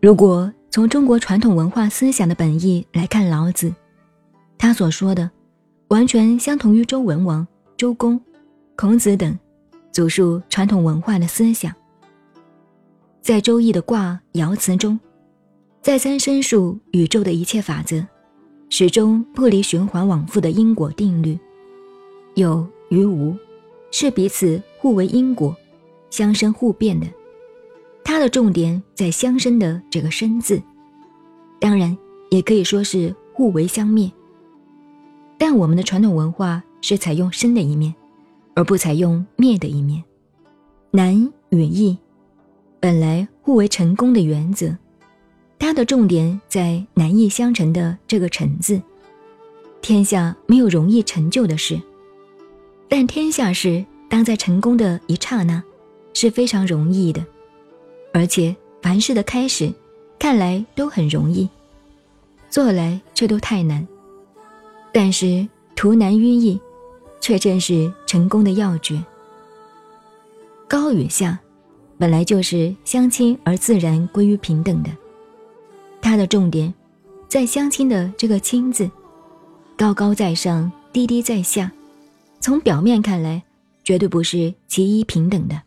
如果从中国传统文化思想的本意来看老子，他所说的，完全相同于周文王、周公、孔子等祖述传统文化的思想。在《周易》的卦爻辞中，再三申述宇宙的一切法则，始终不离循环往复的因果定律。有与无，是彼此互为因果，相生互变的。它的重点在“相生”的这个“生”字，当然也可以说是互为相灭。但我们的传统文化是采用生的一面，而不采用灭的一面。难与易，本来互为成功的原则，它的重点在难易相成的这个“成”字。天下没有容易成就的事，但天下事当在成功的一刹那，是非常容易的。而且凡事的开始，看来都很容易，做来却都太难。但是图难于易，却正是成功的要诀。高与下，本来就是相亲而自然归于平等的。它的重点，在相亲的这个“亲”字，高高在上，低低在下，从表面看来，绝对不是其一平等的。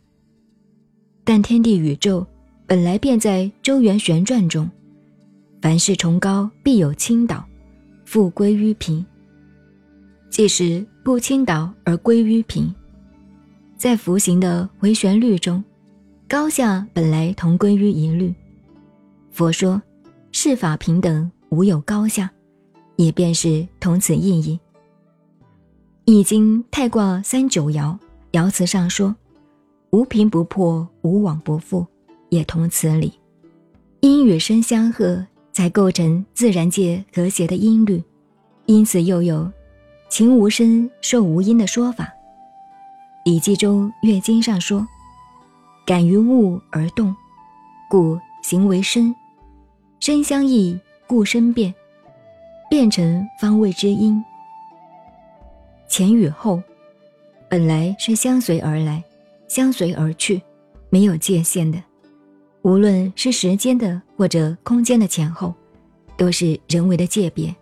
但天地宇宙。本来便在周圆旋转中，凡事崇高必有倾倒，复归于平。即使不倾倒而归于平，在浮行的回旋律中，高下本来同归于一律。佛说世法平等，无有高下，也便是同此意义。《易经》太卦三九爻爻辞上说：“无平不破，无往不复。”也同此理，音与声相和，才构成自然界和谐的音律。因此又有“情无声受无音”的说法。《礼记》中《乐经》上说：“感于物而动，故行为声；声相异，故声变。变成方位之音。前与后，本来是相随而来，相随而去，没有界限的。”无论是时间的或者空间的前后，都是人为的界别。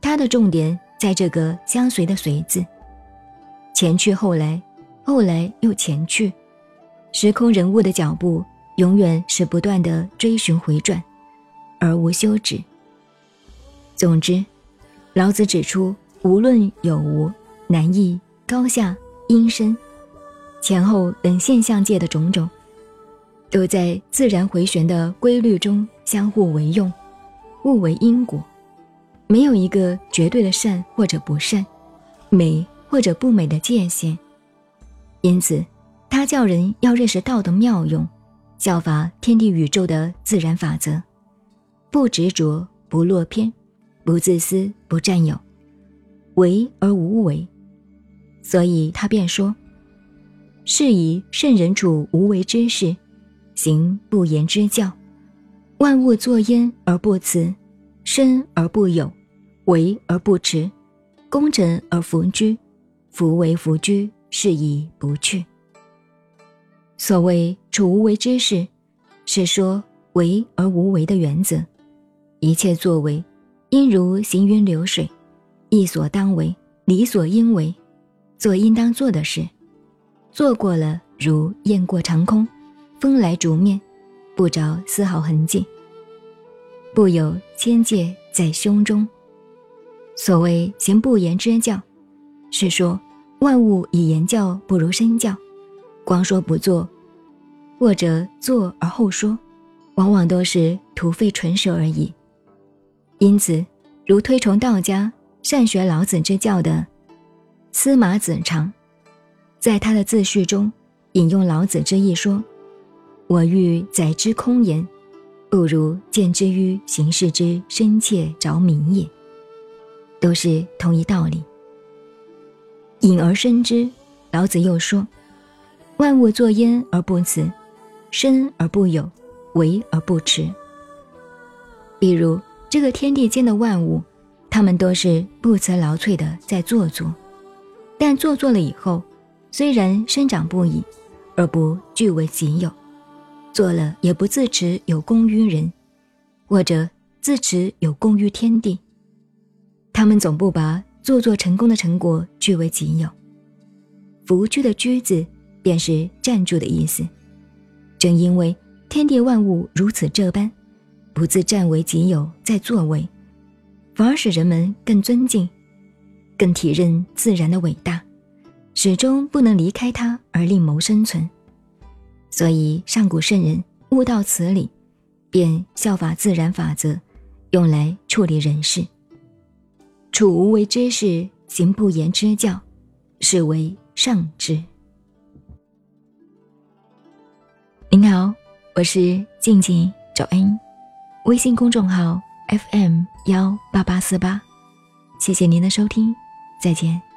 它的重点在这个相随的“随”字，前去后来，后来又前去，时空人物的脚步永远是不断的追寻回转，而无休止。总之，老子指出，无论有无、难易、高下、阴深、前后等现象界的种种。都在自然回旋的规律中相互为用，物为因果，没有一个绝对的善或者不善，美或者不美的界限。因此，他叫人要认识道的妙用，效法天地宇宙的自然法则，不执着，不落偏，不自私，不占有，为而无为。所以他便说：“是以圣人处无为之事。”行不言之教，万物作焉而不辞，生而不有，为而不持，功成而弗居，弗为弗居，是以不去。所谓处无为之事，是说为而无为的原则。一切作为，应如行云流水，意所当为，理所应为，做应当做的事，做过了如雁过长空。风来竹面，不着丝毫痕迹。不有千界在胸中。所谓行不言之教，是说万物以言教不如身教，光说不做，或者做而后说，往往都是徒费唇舌而已。因此，如推崇道家善学老子之教的司马子长，在他的自序中引用老子之意说。我欲载之空言，不如见之于行事之深切着明也。都是同一道理。隐而生之，老子又说：万物作焉而不辞，生而不有，为而不持。比如这个天地间的万物，他们都是不辞劳瘁的在做作，但做作了以后，虽然生长不已，而不据为己有。做了也不自持有功于人，或者自持有功于天地。他们总不把做作成功的成果据为己有。福居的居字，便是站住的意思。正因为天地万物如此这般，不自占为己有，在作为，反而使人们更尊敬，更体认自然的伟大，始终不能离开它而另谋生存。所以上古圣人悟到此理，便效法自然法则，用来处理人事。处无为之事，行不言之教，是为上智。您好，我是静静找恩，微信公众号 FM 幺八八四八，谢谢您的收听，再见。